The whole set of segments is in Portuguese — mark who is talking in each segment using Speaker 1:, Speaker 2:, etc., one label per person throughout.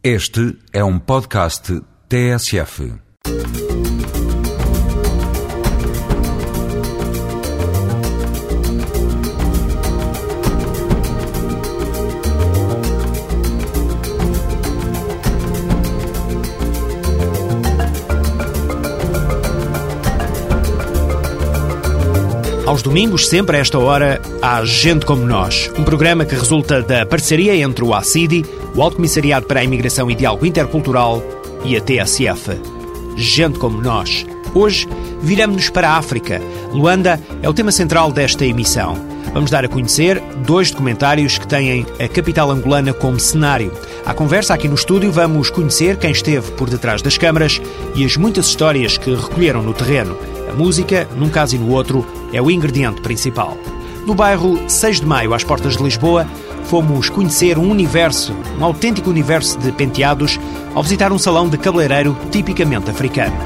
Speaker 1: Este é um podcast TSF.
Speaker 2: Aos domingos, sempre a esta hora, há Gente Como Nós, um programa que resulta da parceria entre o ACIDI, o Alto Comissariado para a Imigração e Diálogo Intercultural, e a TSF. Gente Como Nós. Hoje, viramos-nos para a África. Luanda é o tema central desta emissão. Vamos dar a conhecer dois documentários que têm a capital angolana como cenário. À conversa aqui no estúdio vamos conhecer quem esteve por detrás das câmaras e as muitas histórias que recolheram no terreno. A música, num caso e no outro, é o ingrediente principal. No bairro 6 de Maio, às portas de Lisboa, fomos conhecer um universo, um autêntico universo de penteados, ao visitar um salão de cabeleireiro tipicamente africano.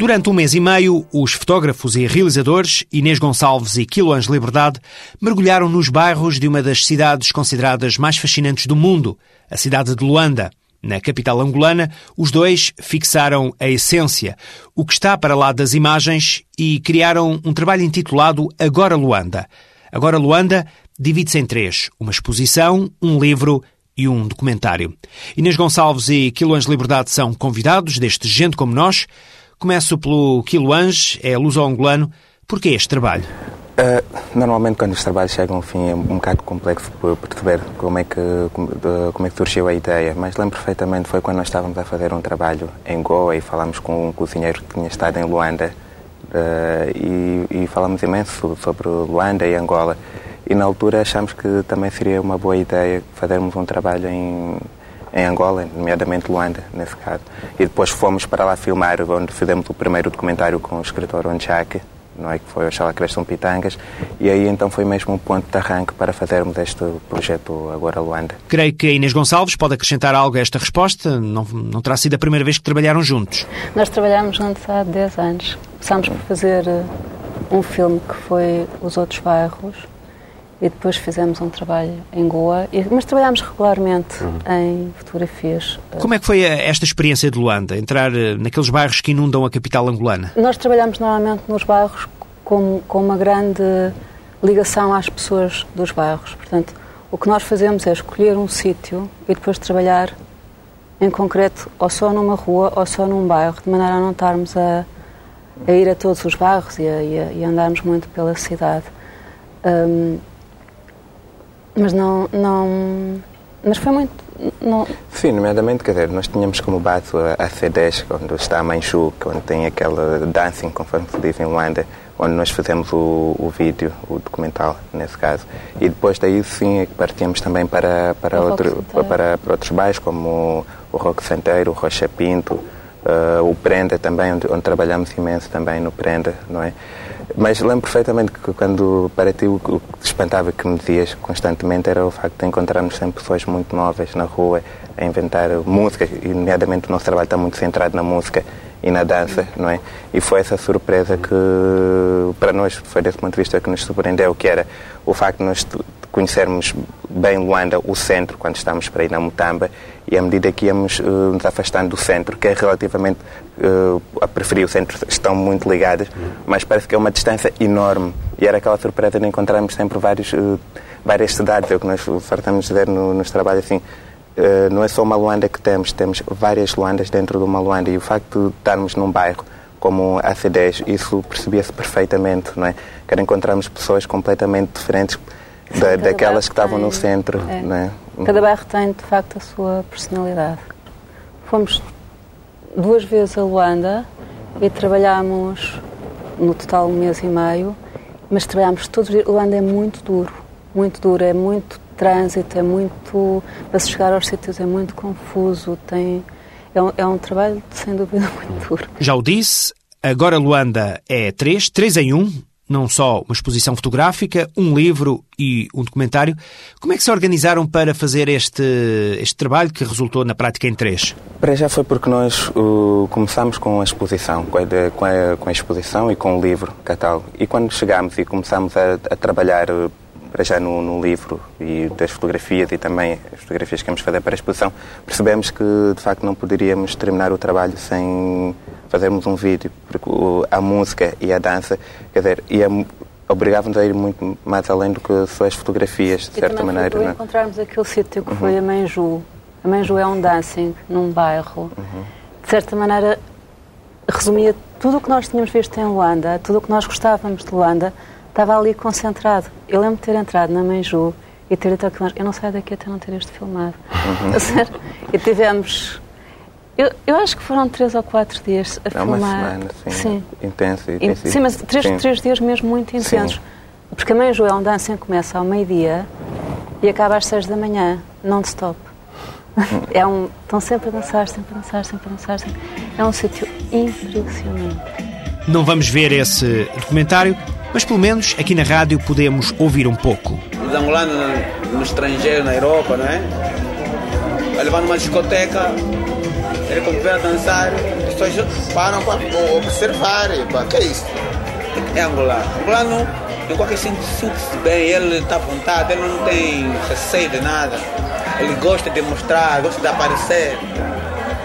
Speaker 2: Durante um mês e meio, os fotógrafos e realizadores Inês Gonçalves e Quiloans Liberdade mergulharam nos bairros de uma das cidades consideradas mais fascinantes do mundo, a cidade de Luanda. Na capital angolana, os dois fixaram a essência, o que está para lá das imagens, e criaram um trabalho intitulado Agora Luanda. Agora Luanda divide-se em três: uma exposição, um livro e um documentário. Inês Gonçalves e Quiloans Liberdade são convidados deste Gente Como Nós. Começo pelo Quiloans, é luso-angolano. Porquê este trabalho?
Speaker 3: Uh, normalmente quando os trabalhos chegam ao fim é um bocado complexo perceber como é, que, como é que surgiu a ideia, mas lembro perfeitamente foi quando nós estávamos a fazer um trabalho em Goa e falámos com um cozinheiro que tinha estado em Luanda uh, e, e falámos imenso sobre Luanda e Angola. E na altura achámos que também seria uma boa ideia fazermos um trabalho em, em Angola, nomeadamente Luanda, nesse caso. E depois fomos para lá filmar, onde fizemos o primeiro documentário com o escritor Onchake, não é? que foi o Xalá Creston Pitangas, e aí então foi mesmo um ponto de arranque para fazermos este projeto Agora Luanda.
Speaker 2: Creio que a Inês Gonçalves pode acrescentar algo a esta resposta, não, não terá sido a primeira vez que trabalharam juntos.
Speaker 4: Nós trabalhamos juntos há 10 anos. Começámos por fazer eh, um filme que foi Os Outros Bairros, e depois fizemos um trabalho em Goa, mas trabalhámos regularmente uhum. em fotografias.
Speaker 2: Como é que foi esta experiência de Luanda, entrar eh, naqueles bairros que inundam a capital angolana?
Speaker 4: Nós trabalhamos normalmente nos bairros com, com uma grande ligação às pessoas dos bairros. Portanto, o que nós fazemos é escolher um sítio e depois trabalhar em concreto ou só numa rua ou só num bairro, de maneira a não estarmos a, a ir a todos os bairros e a, e a, e andarmos muito pela cidade. Um, mas não, não. Mas foi muito. Não...
Speaker 3: Sim, nomeadamente, quer dizer, nós tínhamos como base a, C10, onde está a Manchu, onde tem aquela dancing, conforme se diz em Luanda, onde nós fizemos o, o vídeo, o documental, nesse caso. E depois daí, sim, é partíamos também para, para, outro, para, para, outros bairros, como o, o Roque Santeiro, o Rocha Pinto, uh, o Prenda também, onde, onde trabalhamos imenso também no Prenda, não é? Mas lembro perfeitamente que quando para ti o que espantava que me dizias constantemente era o facto de encontrarmos sempre pessoas muito novas na rua a inventar música, e nomeadamente o nosso trabalho está muito centrado na música e na dança, não é? E foi essa surpresa que para nós foi desse ponto de vista que nos surpreendeu, que era o facto de nós conhecermos bem Luanda, o centro, quando estávamos para ir na Mutamba, e à medida que íamos uh, nos afastando do centro, que é relativamente, uh, a periferia e o centro estão muito ligadas, mas parece que é uma distância enorme. E era aquela surpresa de encontrarmos sempre vários, uh, várias cidades, é o que nós fartamos dizer no, nos trabalhos, assim, não é só uma Luanda que temos, temos várias Luandas dentro de uma Luanda, e o facto de estarmos num bairro como a C10, isso percebia-se perfeitamente, não é? Que encontramos pessoas completamente diferentes, da, daquelas que estavam tem, no centro. É. Né?
Speaker 4: Cada bairro tem, de facto, a sua personalidade. Fomos duas vezes a Luanda e trabalhámos no total um mês e meio, mas trabalhámos todos os dias. Luanda é muito duro, muito duro, é muito trânsito, é muito. para se chegar aos sítios é muito confuso, tem. É um, é um trabalho, sem dúvida, muito duro.
Speaker 2: Já o disse, agora Luanda é três, três em um, não só uma exposição fotográfica, um livro e um documentário. Como é que se organizaram para fazer este, este trabalho que resultou na prática em três?
Speaker 3: Para já foi porque nós uh, começámos com a exposição, com a, com, a, com a, exposição e com o livro, catálogo. E quando chegámos e começámos a, a trabalhar uh, para já no, no, livro e das fotografias e também as fotografias que vamos fazer para a exposição, percebemos que de facto não poderíamos terminar o trabalho sem fazermos um vídeo, porque a música e a dança, quer dizer, ia obrigava-nos a ir muito mais além do que só as fotografias, de
Speaker 4: e
Speaker 3: certa maneira.
Speaker 4: Foi, é? encontrarmos aquele sítio que uhum. foi a Manju. A Manju é um dancing num bairro. Uhum. De certa maneira, resumia tudo o que nós tínhamos visto em Luanda, tudo o que nós gostávamos de Luanda, estava ali concentrado. Eu lembro de ter entrado na Manju e ter dito aquilo, eu não saio daqui até não ter isto filmado. Uhum. e tivemos eu, eu acho que foram três ou quatro dias a é filmar.
Speaker 3: uma semana, sim. sim. Intenso.
Speaker 4: E, sim, mas três, sim. três dias mesmo muito intensos. Sim. Porque a Mãe João Dancing começa ao meio-dia e acaba às seis da manhã, non-stop. É um, estão sempre a dançar, sempre a dançar, sempre a dançar. Sempre. É um sítio impressionante.
Speaker 2: Não vamos ver esse documentário, mas pelo menos aqui na rádio podemos ouvir um pouco.
Speaker 5: Os angolanos no estrangeiro, na Europa, não é? Vai levar numa discoteca, ele vem a dançar, as pessoas param para observar. Para, que é isso? É angolano. Angolano, em qualquer sentido, sente-se bem, ele está à vontade, ele não tem receio de nada. Ele gosta de mostrar, gosta de aparecer.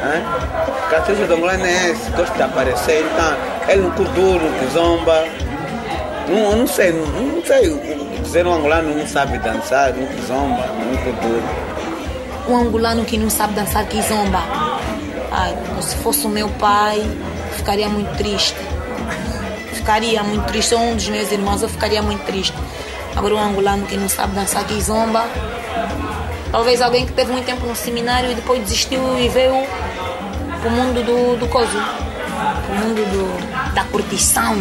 Speaker 5: A característica do angolano é esse, gosta de aparecer. Então, ele não cordura, não zomba. Não, não sei, não, não sei dizer um angolano não sabe dançar, não zomba, não cordura.
Speaker 6: Um angolano que não sabe dançar que zomba Se fosse o meu pai, ficaria muito triste. Ficaria muito triste. Ou um dos meus irmãos, eu ficaria muito triste. Agora, um angolano que não sabe dançar kizomba, talvez alguém que teve muito tempo no seminário e depois desistiu e veio o mundo do, do coso, o mundo do, da curtição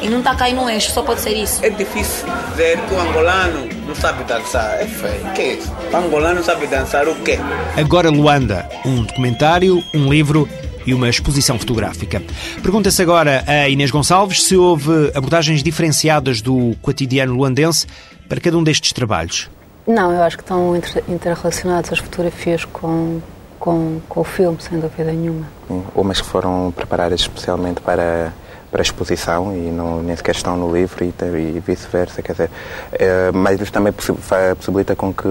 Speaker 6: e não está caindo no eixo, só pode ser isso.
Speaker 5: É difícil dizer que o angolano não sabe dançar. É feio. O que é isso? O angolano sabe dançar o quê?
Speaker 2: Agora Luanda, um documentário, um livro e uma exposição fotográfica. Pergunta-se agora a Inês Gonçalves se houve abordagens diferenciadas do cotidiano luandense para cada um destes trabalhos.
Speaker 4: Não, eu acho que estão interrelacionadas as fotografias com, com, com o filme, sem dúvida nenhuma.
Speaker 3: Umas que foram preparadas especialmente para para a exposição e não, nem sequer estão no livro e, e vice-versa. Quer dizer, é, mas isso também possibilita com que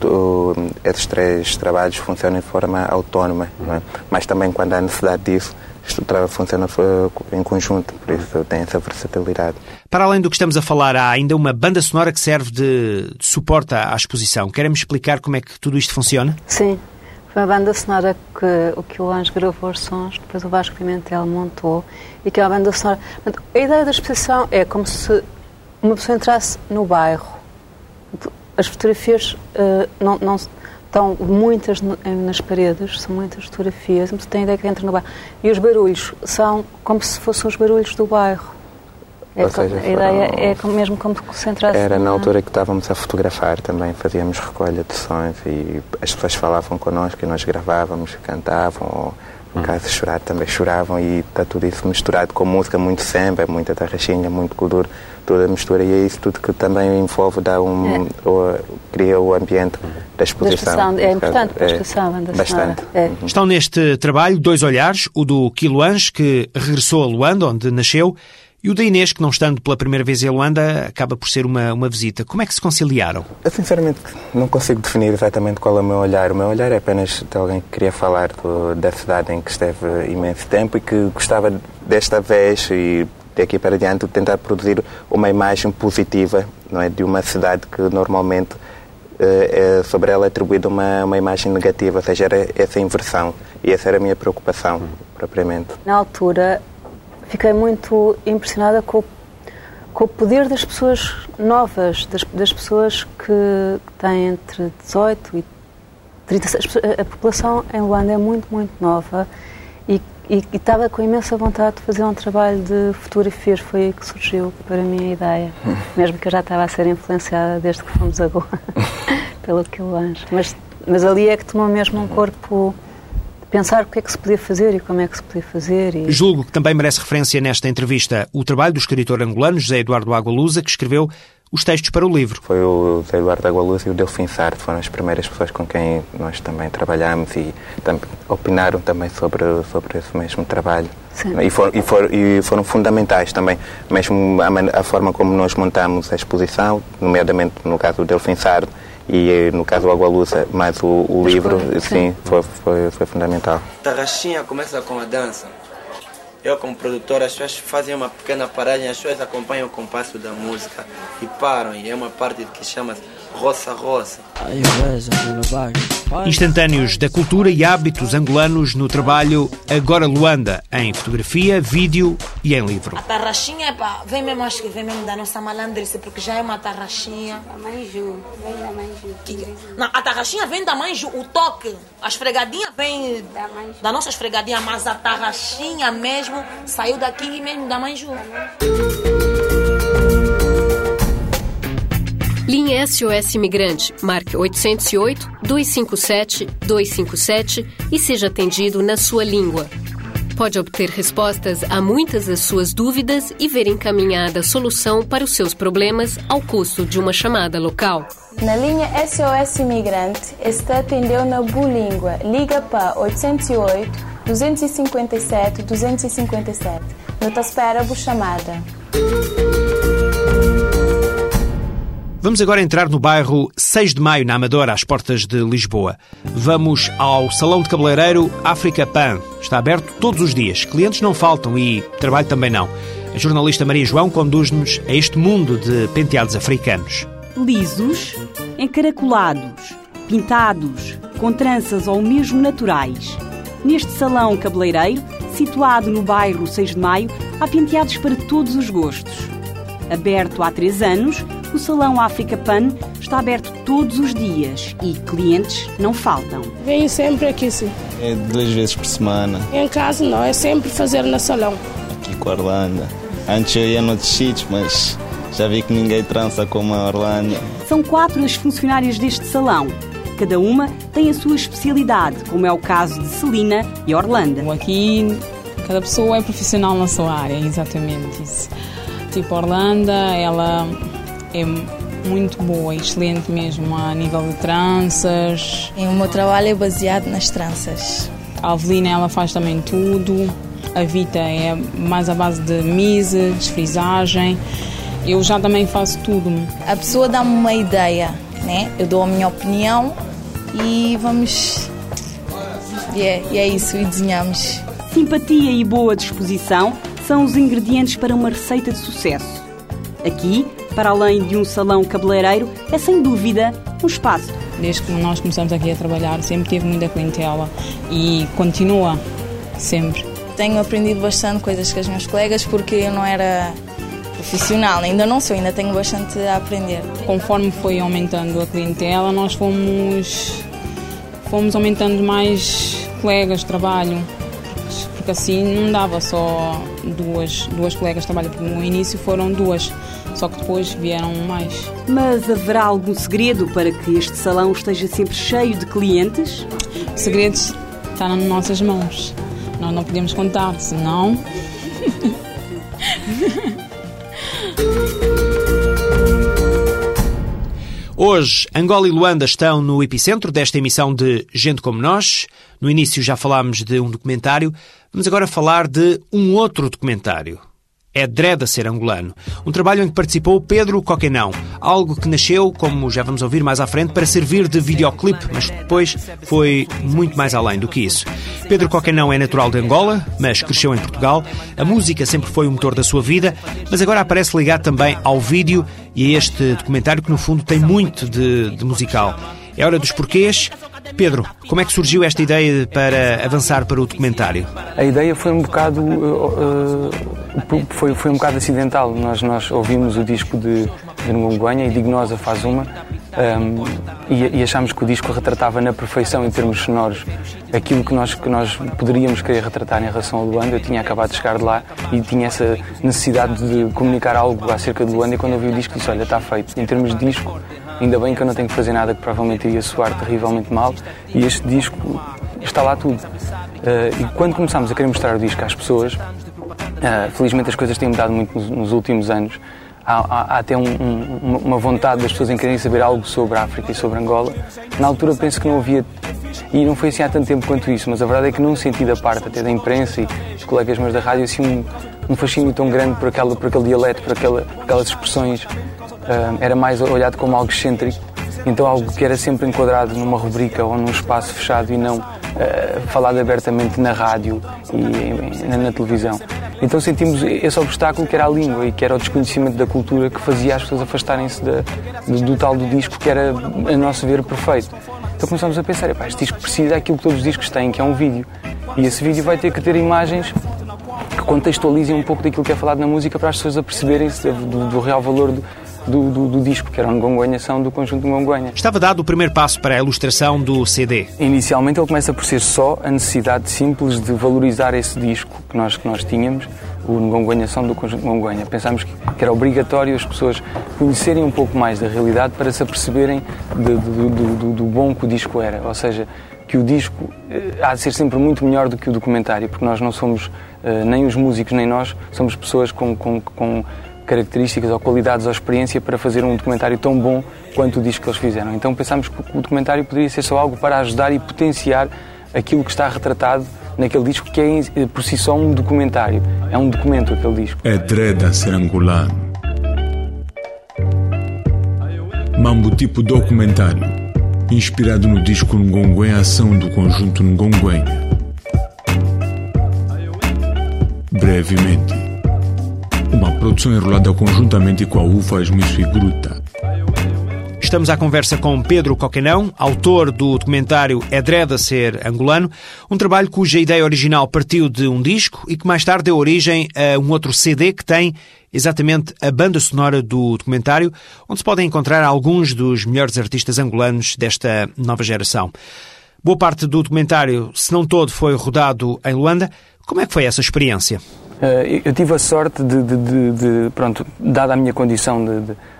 Speaker 3: tu, esses três trabalhos funcionem de forma autónoma, é? mas também quando há necessidade disso, isto funciona em conjunto, por isso tem essa versatilidade.
Speaker 2: Para além do que estamos a falar, há ainda uma banda sonora que serve de, de suporte à exposição. Querem-me explicar como é que tudo isto funciona?
Speaker 4: Sim. Foi uma banda sonora que o que o Anjo gravou os sons, depois o Vasco Pimentel montou e que é uma banda sonora. A ideia da exposição é como se uma pessoa entrasse no bairro. As fotografias uh, não, não, estão muitas nas paredes, são muitas fotografias, mas tem a ideia que entra no bairro. E os barulhos são como se fossem os barulhos do bairro. É seja, a ideia é mesmo como concentração.
Speaker 3: Era na altura que estávamos a fotografar também, fazíamos recolha de sons e as pessoas falavam connosco e nós gravávamos, cantavam, ou no hum. caso de chorar também choravam e está tudo isso misturado com música muito samba, muita tarraxinha, muito cultura, toda a mistura e é isso tudo que também envolve, dá um, é. ou, cria o ambiente da exposição. Da
Speaker 4: é importante para a exposição,
Speaker 3: é, Bastante. É.
Speaker 2: Uhum. Estão neste trabalho dois olhares, o do Quiluange, que regressou a Luanda, onde nasceu, e o da Inês, que não estando pela primeira vez em Luanda, acaba por ser uma, uma visita. Como é que se conciliaram?
Speaker 3: Eu, sinceramente, não consigo definir exatamente qual é o meu olhar. O meu olhar é apenas de alguém que queria falar do, da cidade em que esteve imenso tempo e que gostava desta vez e daqui para diante tentar produzir uma imagem positiva não é, de uma cidade que normalmente é, sobre ela é atribuída uma, uma imagem negativa, ou seja, era essa inversão. E essa era a minha preocupação, propriamente.
Speaker 4: Na altura, fiquei muito impressionada com, com o poder das pessoas novas, das, das pessoas que têm entre 18 e 36. A população em Luanda é muito, muito nova e, e, e, estava com imensa vontade de fazer um trabalho de fotografias. Foi aí que surgiu para mim a ideia. Mesmo que eu já estava a ser influenciada desde que fomos a Goa pelo Quilange. Mas, mas ali é que tomou mesmo um corpo pensar o que é que se podia fazer e como é que se podia fazer. E...
Speaker 2: Julgo que também merece referência nesta entrevista o trabalho do escritor angolano José Eduardo Agualusa, que escreveu os textos para o livro.
Speaker 3: Foi o Zé Eduardo Agualuz e o Delfim Sartre, foram as primeiras pessoas com quem nós também trabalhamos e tam opinaram também sobre, sobre esse mesmo trabalho. E, for, e, for, e, foram fundamentais também, mesmo a, a, forma como nós montamos a exposição, nomeadamente no caso do Delfim Sartre e no caso do Agualusa, mais o, o livro, sim, sim foi, foi, foi fundamental.
Speaker 7: Tarraxinha começa com a dança eu como produtor, as pessoas fazem uma pequena paragem, as pessoas acompanham o compasso da música e param, e é uma parte que chama roça roça.
Speaker 2: Instantâneos da cultura e hábitos angolanos no trabalho Agora Luanda, em fotografia, vídeo e em livro.
Speaker 6: A tarraxinha pá, vem mesmo, acho que vem mesmo da nossa malandrice, porque já é uma tarraxinha.
Speaker 8: Da mãe Ju, vem da mãe Ju.
Speaker 6: Que, não, a tarraxinha vem da mãe Ju, o toque, a esfregadinha vem da, da nossa esfregadinha, mas a tarraxinha mesmo saiu daqui mesmo da mãe.
Speaker 9: Linha SOS Imigrante, marque 808-257-257 e seja atendido na sua língua. Pode obter respostas a muitas das suas dúvidas e ver encaminhada a solução para os seus problemas ao custo de uma chamada local.
Speaker 10: Na linha SOS Imigrante, está atendeu na Bulíngua. Liga para 808 257 257. Nota espera por chamada.
Speaker 2: Vamos agora entrar no bairro 6 de Maio, na Amadora, às portas de Lisboa. Vamos ao Salão de Cabeleireiro África Pan. Está aberto todos os dias. Clientes não faltam e trabalho também não. A jornalista Maria João conduz-nos a este mundo de penteados africanos.
Speaker 11: Lisos, encaracolados, pintados, com tranças ou mesmo naturais. Neste salão cabeleireiro, situado no bairro 6 de Maio, há penteados para todos os gostos. Aberto há três anos, o Salão África Pan está aberto todos os dias e clientes não faltam.
Speaker 12: Venho sempre aqui, sim.
Speaker 13: É duas vezes por semana.
Speaker 12: Em casa não, é sempre fazer no salão.
Speaker 13: Aqui com a Orlando. Antes eu ia noutros sítios, mas já vi que ninguém trança como a Orlando.
Speaker 11: São quatro as funcionárias deste salão. Cada uma tem a sua especialidade, como é o caso de Celina e Orlando.
Speaker 14: Aqui, cada pessoa é profissional na sua área, exatamente isso. Tipo, Orlando, ela é muito boa, excelente mesmo a nível de tranças.
Speaker 15: E o meu trabalho é baseado nas tranças.
Speaker 14: A Avelina ela faz também tudo. A Vita é mais a base de mise, desfrisagem. Eu já também faço tudo.
Speaker 15: A pessoa dá-me uma ideia, né? Eu dou a minha opinião e vamos. E é, e é isso, e desenhamos.
Speaker 11: Simpatia e boa disposição são os ingredientes para uma receita de sucesso. Aqui, para além de um salão cabeleireiro, é sem dúvida um espaço.
Speaker 14: Desde que nós começamos aqui a trabalhar, sempre tive muita clientela e continua sempre.
Speaker 15: Tenho aprendido bastante coisas com os meus colegas porque eu não era profissional, ainda não sou, ainda tenho bastante a aprender.
Speaker 14: Conforme foi aumentando a clientela, nós fomos, fomos aumentando mais colegas de trabalho, porque assim não dava só duas, duas colegas de trabalho, porque no início foram duas só que depois vieram mais.
Speaker 11: Mas haverá algum segredo para que este salão esteja sempre cheio de clientes?
Speaker 14: O segredo está nas nossas mãos. Nós não podemos contar, senão.
Speaker 2: Hoje, Angola e Luanda estão no epicentro desta emissão de Gente Como Nós. No início já falámos de um documentário, vamos agora falar de um outro documentário é Dread a ser angolano. Um trabalho em que participou Pedro Coquenão, algo que nasceu, como já vamos ouvir mais à frente, para servir de videoclipe, mas depois foi muito mais além do que isso. Pedro Coquenão é natural de Angola, mas cresceu em Portugal. A música sempre foi o motor da sua vida, mas agora aparece ligado também ao vídeo e a este documentário que no fundo tem muito de, de musical. É hora dos porquês. Pedro, como é que surgiu esta ideia para avançar para o documentário?
Speaker 16: A ideia foi um bocado uh, foi, foi um bocado acidental. Nós, nós ouvimos o disco de, de Ngonguanha e Dignosa faz uma um, e, e achámos que o disco retratava na perfeição em termos sonoros aquilo que nós, que nós poderíamos querer retratar em relação ao Luanda. Eu tinha acabado de chegar de lá e tinha essa necessidade de comunicar algo acerca do Luanda e quando ouvi o disco disse, olha, está feito. Em termos de disco, ainda bem que eu não tenho que fazer nada que provavelmente iria soar terrivelmente mal e este disco está lá tudo. Uh, e quando começámos a querer mostrar o disco às pessoas, Uh, felizmente as coisas têm mudado muito nos, nos, últimos anos. Há, há, até um, um, uma vontade das pessoas em quererem saber algo sobre a África e sobre Angola. Na altura penso que não havia, e não foi assim há tanto tempo quanto isso, mas a verdade é que num sentido a parte até da imprensa e dos colegas meus da rádio, assim um, um fascínio tão grande por, aquela, por aquele dialeto, por, aquela, por aquelas expressões, uh, era mais olhado como algo excêntrico, então algo que era sempre enquadrado numa rubrica ou num espaço fechado e não uh, falado abertamente na rádio e na, na televisão. Então sentimos esse obstáculo que era a língua e que era o desconhecimento da cultura que fazia as pessoas afastarem-se do, do, tal do disco que era, a nosso ver, perfeito. Então começamos a pensar, este disco precisa daquilo que todos os discos têm, que é um vídeo. E esse vídeo vai ter que ter imagens que contextualizem um pouco daquilo que é falado na música para as pessoas aperceberem-se do, do real valor do, do, do, do, disco, que era um Ngonguenha São do conjunto Ngonguenha.
Speaker 2: Estava dado o primeiro passo para a ilustração do CD.
Speaker 16: Inicialmente ele começa por ser só a necessidade simples de valorizar esse disco que nós, que nós tínhamos, o Ngonguenha São do conjunto Ngonguenha. Pensámos que, que, era obrigatório as pessoas conhecerem um pouco mais da realidade para se aperceberem de, do, do bom que o disco era. Ou seja, que o disco eh, há de ser sempre muito melhor do que o documentário, porque nós não somos, eh, nem os músicos nem nós, somos pessoas com, com, com características ou qualidades ou experiência para fazer um documentário tão bom quanto o disco que eles fizeram. Então pensámos que o documentário poderia ser só algo para ajudar e potenciar aquilo que está retratado naquele disco, que é eh, por si só um documentário. É um documento aquele disco.
Speaker 17: É Dreda ser angolano. Mambo tipo documentário, inspirado no disco Ngonguen Ação do conjunto Ngongwenha. Brevemente uma produção enrolada conjuntamente com a UFAS Miss Gruta.
Speaker 2: Estamos à conversa com Pedro Coquenão, autor do documentário Edreda Ser Angolano, um trabalho cuja ideia original partiu de um disco e que mais tarde deu origem a um outro CD que tem exatamente a banda sonora do documentário, onde se podem encontrar alguns dos melhores artistas angolanos desta nova geração. Boa parte do documentário, se não todo, foi rodado em Luanda. Como é que foi essa experiência?
Speaker 16: Eh, eu tive a sorte de, de, de, de pronto, dada a minha condição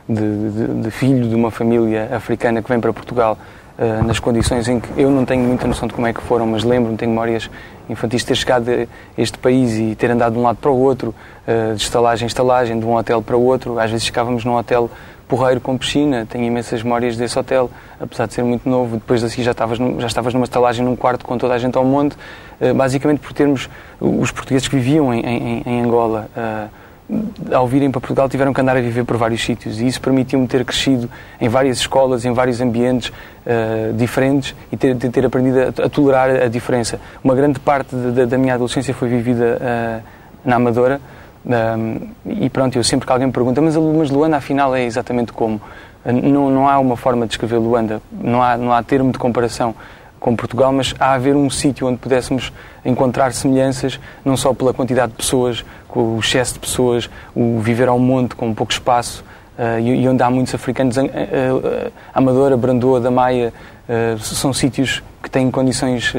Speaker 16: de, filho de uma família africana que vem para Portugal, eh, nas condições em que eu não tenho muita noção de como é que foram, mas lembro-me, tenho memórias infantis de ter chegado a este país e ter andado de um lado para o outro, eh, de estalagem em estalagem, de um hotel para o outro. Às vezes ficávamos num hotel porreiro com piscina, tenho imensas memórias desse hotel, apesar de ser muito novo. Depois assim já estavas, já estavas numa estalagem num quarto com toda a gente ao monte, eh, basicamente por termos os portugueses que viviam em, em, em Angola. Eh, ao virem para Portugal tiveram que andar a viver por vários sítios e isso permitiu-me ter crescido em várias escolas, em vários ambientes uh, diferentes e ter, ter aprendido a, tolerar a diferença. Uma grande parte de, da minha adolescência foi vivida na Amadora, um, e pronto, eu sempre que alguém me pergunta, mas, mas Luanda afinal é exatamente como? Não, não há uma forma de descrever Luanda, não há, não há termo de comparação com Portugal, mas há haver um sítio onde pudéssemos encontrar semelhanças, não só pela quantidade de pessoas, o excesso de pessoas, o viver ao monte com pouco espaço, uh, e, e, onde há muitos africanos, uh, uh, Amadora, Brandoa, da Maia, são sítios que têm condições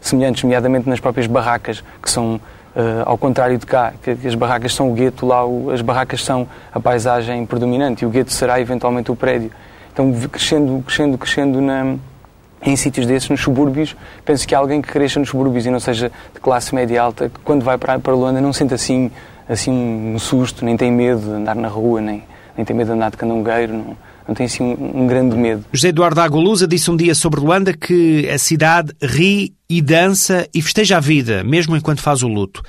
Speaker 16: semelhantes, nomeadamente nas próprias barracas, que são Uh, ao contrário de cá, que, que, as barracas são o gueto, lá o, as barracas são a paisagem predominante e o gueto será eventualmente o prédio. Então, crescendo, crescendo, crescendo na, em sítios desses, nos subúrbios, penso que alguém que cresça nos subúrbios e não seja de classe média alta, que quando vai para, para Luanda não sente assim, assim um susto, nem tem medo de andar na rua, nem, nem tem medo de andar de canungueiro, não, não tem assim um, um grande medo.
Speaker 2: José Eduardo Agolusa disse um dia sobre Luanda que a cidade ri e dança e festeja a vida, mesmo enquanto faz o luto.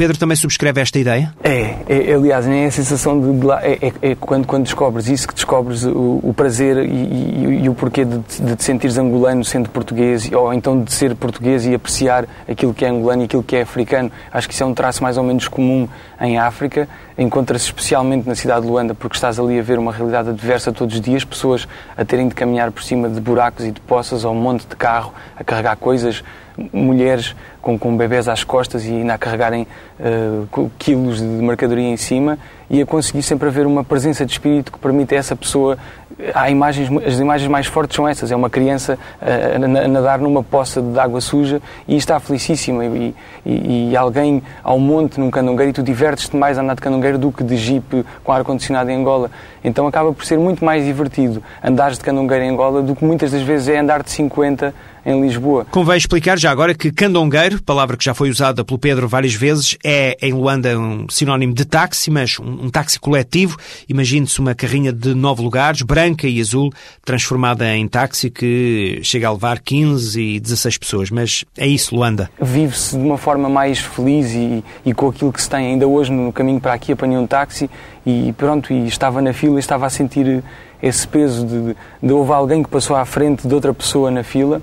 Speaker 2: Pedro também subscreve esta ideia?
Speaker 16: É, é aliás, é a sensação de. É, é, é, quando, quando descobres isso que descobres o, o prazer e, e, e, o porquê de, de te sentires angolano sendo português, ou então de ser português e apreciar aquilo que é angolano e aquilo que é africano. Acho que isso é um traço mais ou menos comum em África. Encontra-se especialmente na cidade de Luanda, porque estás ali a ver uma realidade adversa todos os dias, pessoas a terem de caminhar por cima de buracos e de poças, ou um monte de carro, a carregar coisas mulheres com, com bebés às costas e ainda a carregarem uh, quilos de mercadoria em cima e a conseguir sempre haver uma presença de espírito que permite a essa pessoa. Há imagens, as imagens mais fortes são essas: é uma criança a, a nadar numa poça de água suja e está felicíssima. E, e, e alguém ao monte num canungueiro e tu divertes-te mais a andar de canungueiro do que de jipe com ar-condicionado em Angola. Então acaba por ser muito mais divertido andar de canungueiro em Angola do que muitas das vezes é andar de 50 em Lisboa.
Speaker 2: Convém explicar já agora que candongueiro, palavra que já foi usada pelo Pedro várias vezes, é em Luanda um sinónimo de táxi, mas um, um táxi coletivo. Imagine-se uma carrinha de nove lugares, branca e azul, transformada em táxi que chega a levar 15 e 16 pessoas. Mas é isso, Luanda.
Speaker 16: Vive-se de uma forma mais feliz e, e com aquilo que se tem. Ainda hoje, no caminho para aqui, apanhei um táxi e pronto, e estava na fila e estava a sentir esse peso de, de houve alguém que passou à frente de outra pessoa na fila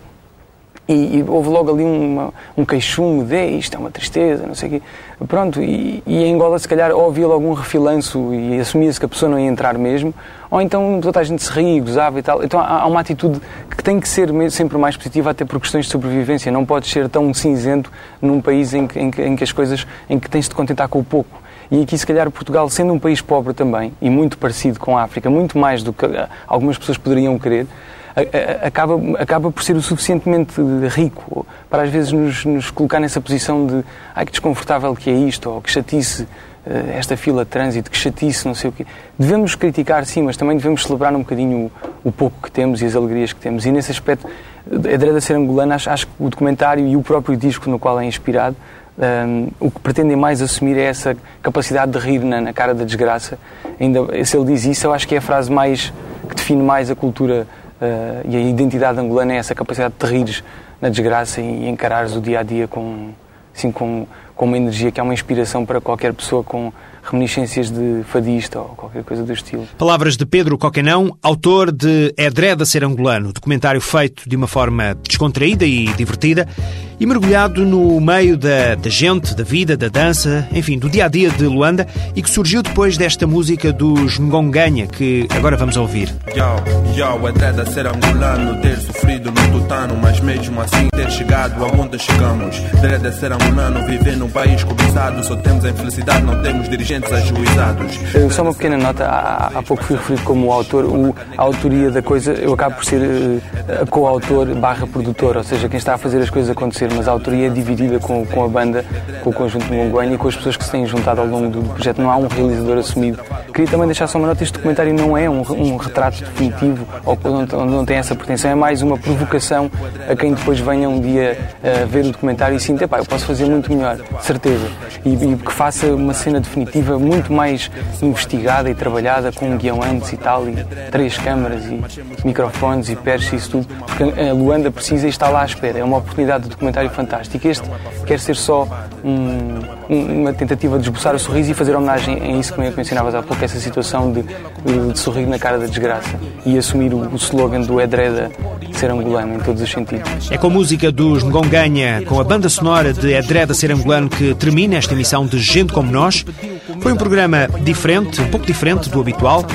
Speaker 16: e, e, houve logo ali uma, um queixume de isto é uma tristeza, não sei o quê. Pronto, e, e em Angola se calhar ou havia logo um refilanço e assumia-se que a pessoa não ia entrar mesmo, ou então toda a gente se ria gozava e tal. Então há, há uma atitude que tem que ser sempre mais positiva até por questões de sobrevivência. Não pode ser tão cinzento num país em que, em que, em que as coisas, em que tens de contentar com o pouco. E aqui, se calhar, Portugal, sendo um país pobre também, e muito parecido com a África, muito mais do que algumas pessoas poderiam querer, acaba, acaba por ser o suficientemente rico para às vezes nos, nos colocar nessa posição de ai que desconfortável que é isto, ou que chatice eh, esta fila de trânsito, que chatice, não sei o quê. Devemos criticar, sim, mas também devemos celebrar um bocadinho o, o pouco que temos e as alegrias que temos. E nesse aspecto, a Dreda Ser Angolana, acho, acho que o documentário e o próprio disco no qual é inspirado, um, ehm, o que pretendem mais assumir é essa capacidade de rir na, na, cara da desgraça. Ainda, se ele diz isso, eu acho que é a frase mais que define mais a cultura e a identidade angolana é essa capacidade de rires na desgraça e encarares o dia a dia com, assim, com, com uma energia que é uma inspiração para qualquer pessoa com reminiscências de fadista ou qualquer coisa do estilo.
Speaker 2: Palavras de Pedro Coquenão, autor de É Dreda Ser Angolano, documentário feito de uma forma descontraída e divertida e mergulhado no meio da, da gente, da vida, da dança, enfim, do dia a dia de Luanda e que surgiu depois desta música dos Ngonganha que agora vamos ouvir.
Speaker 18: Yo, yo, é dreda ser angolano, ter sofrido no tutano, mas mesmo assim ter chegado aonde chegamos. Dreda ser angolano, viver num país cobiçado, só temos a infelicidade, não temos dirigentes ajuizados.
Speaker 16: Só uma pequena nota, há, há pouco fui referido como autor, o, a autoria da coisa, eu acabo por ser uh, coautor barra produtor, ou seja, quem está a fazer as coisas acontecer mas a autoria é dividida com, com a banda, com o conjunto de Monguanha e com as pessoas que se têm juntado ao longo do projeto. Não há um realizador assumido. Queria também deixar só uma nota: este documentário não é um, um retrato definitivo ou onde não tem essa pretensão, é mais uma provocação a quem depois venha um dia uh, ver o documentário e sinta, pá, eu posso fazer muito melhor, certeza. E, e que faça uma cena definitiva muito mais investigada e trabalhada, com um guião antes e tal, e três câmaras e microfones e perches e isso tudo, porque a Luanda precisa e está lá à espera. É uma oportunidade de documentário documentário fantástico. Este quer ser só um, uma tentativa de esboçar o sorriso e fazer homenagem a isso que me mencionavas há pouco, essa situação de, de, sorrir na cara da desgraça e assumir o, o slogan do Edreda ser angolano em todos os sentidos.
Speaker 2: É com a música dos Ngonganha, com a banda sonora de Edreda ser angolano que termina esta emissão de Gente Como Nós. Foi um programa diferente, um pouco diferente do habitual.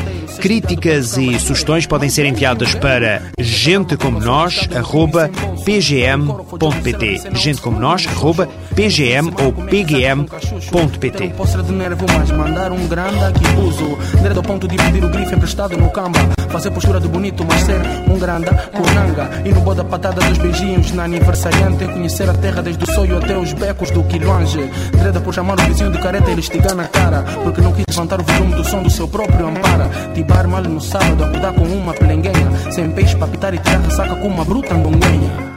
Speaker 2: Críticas e sugestões podem ser enviadas para gentecomonós.pgm.pt Gente como nós, arroba pgm ou pgm.pt
Speaker 18: Fazer postura de bonito, mas ser um grande E no boda patada dos beijinhos na aniversariante. Conhecer a terra desde o sonho até os becos do quilonge. Direto por chamar o vizinho de careta na cara. Porque não quis levantar o volume do som do seu próprio ampara Tibar mal no sábado, acordar com uma pelenguenha Sem peixe para pitar e tirar ressaca com uma bruta ndonguenha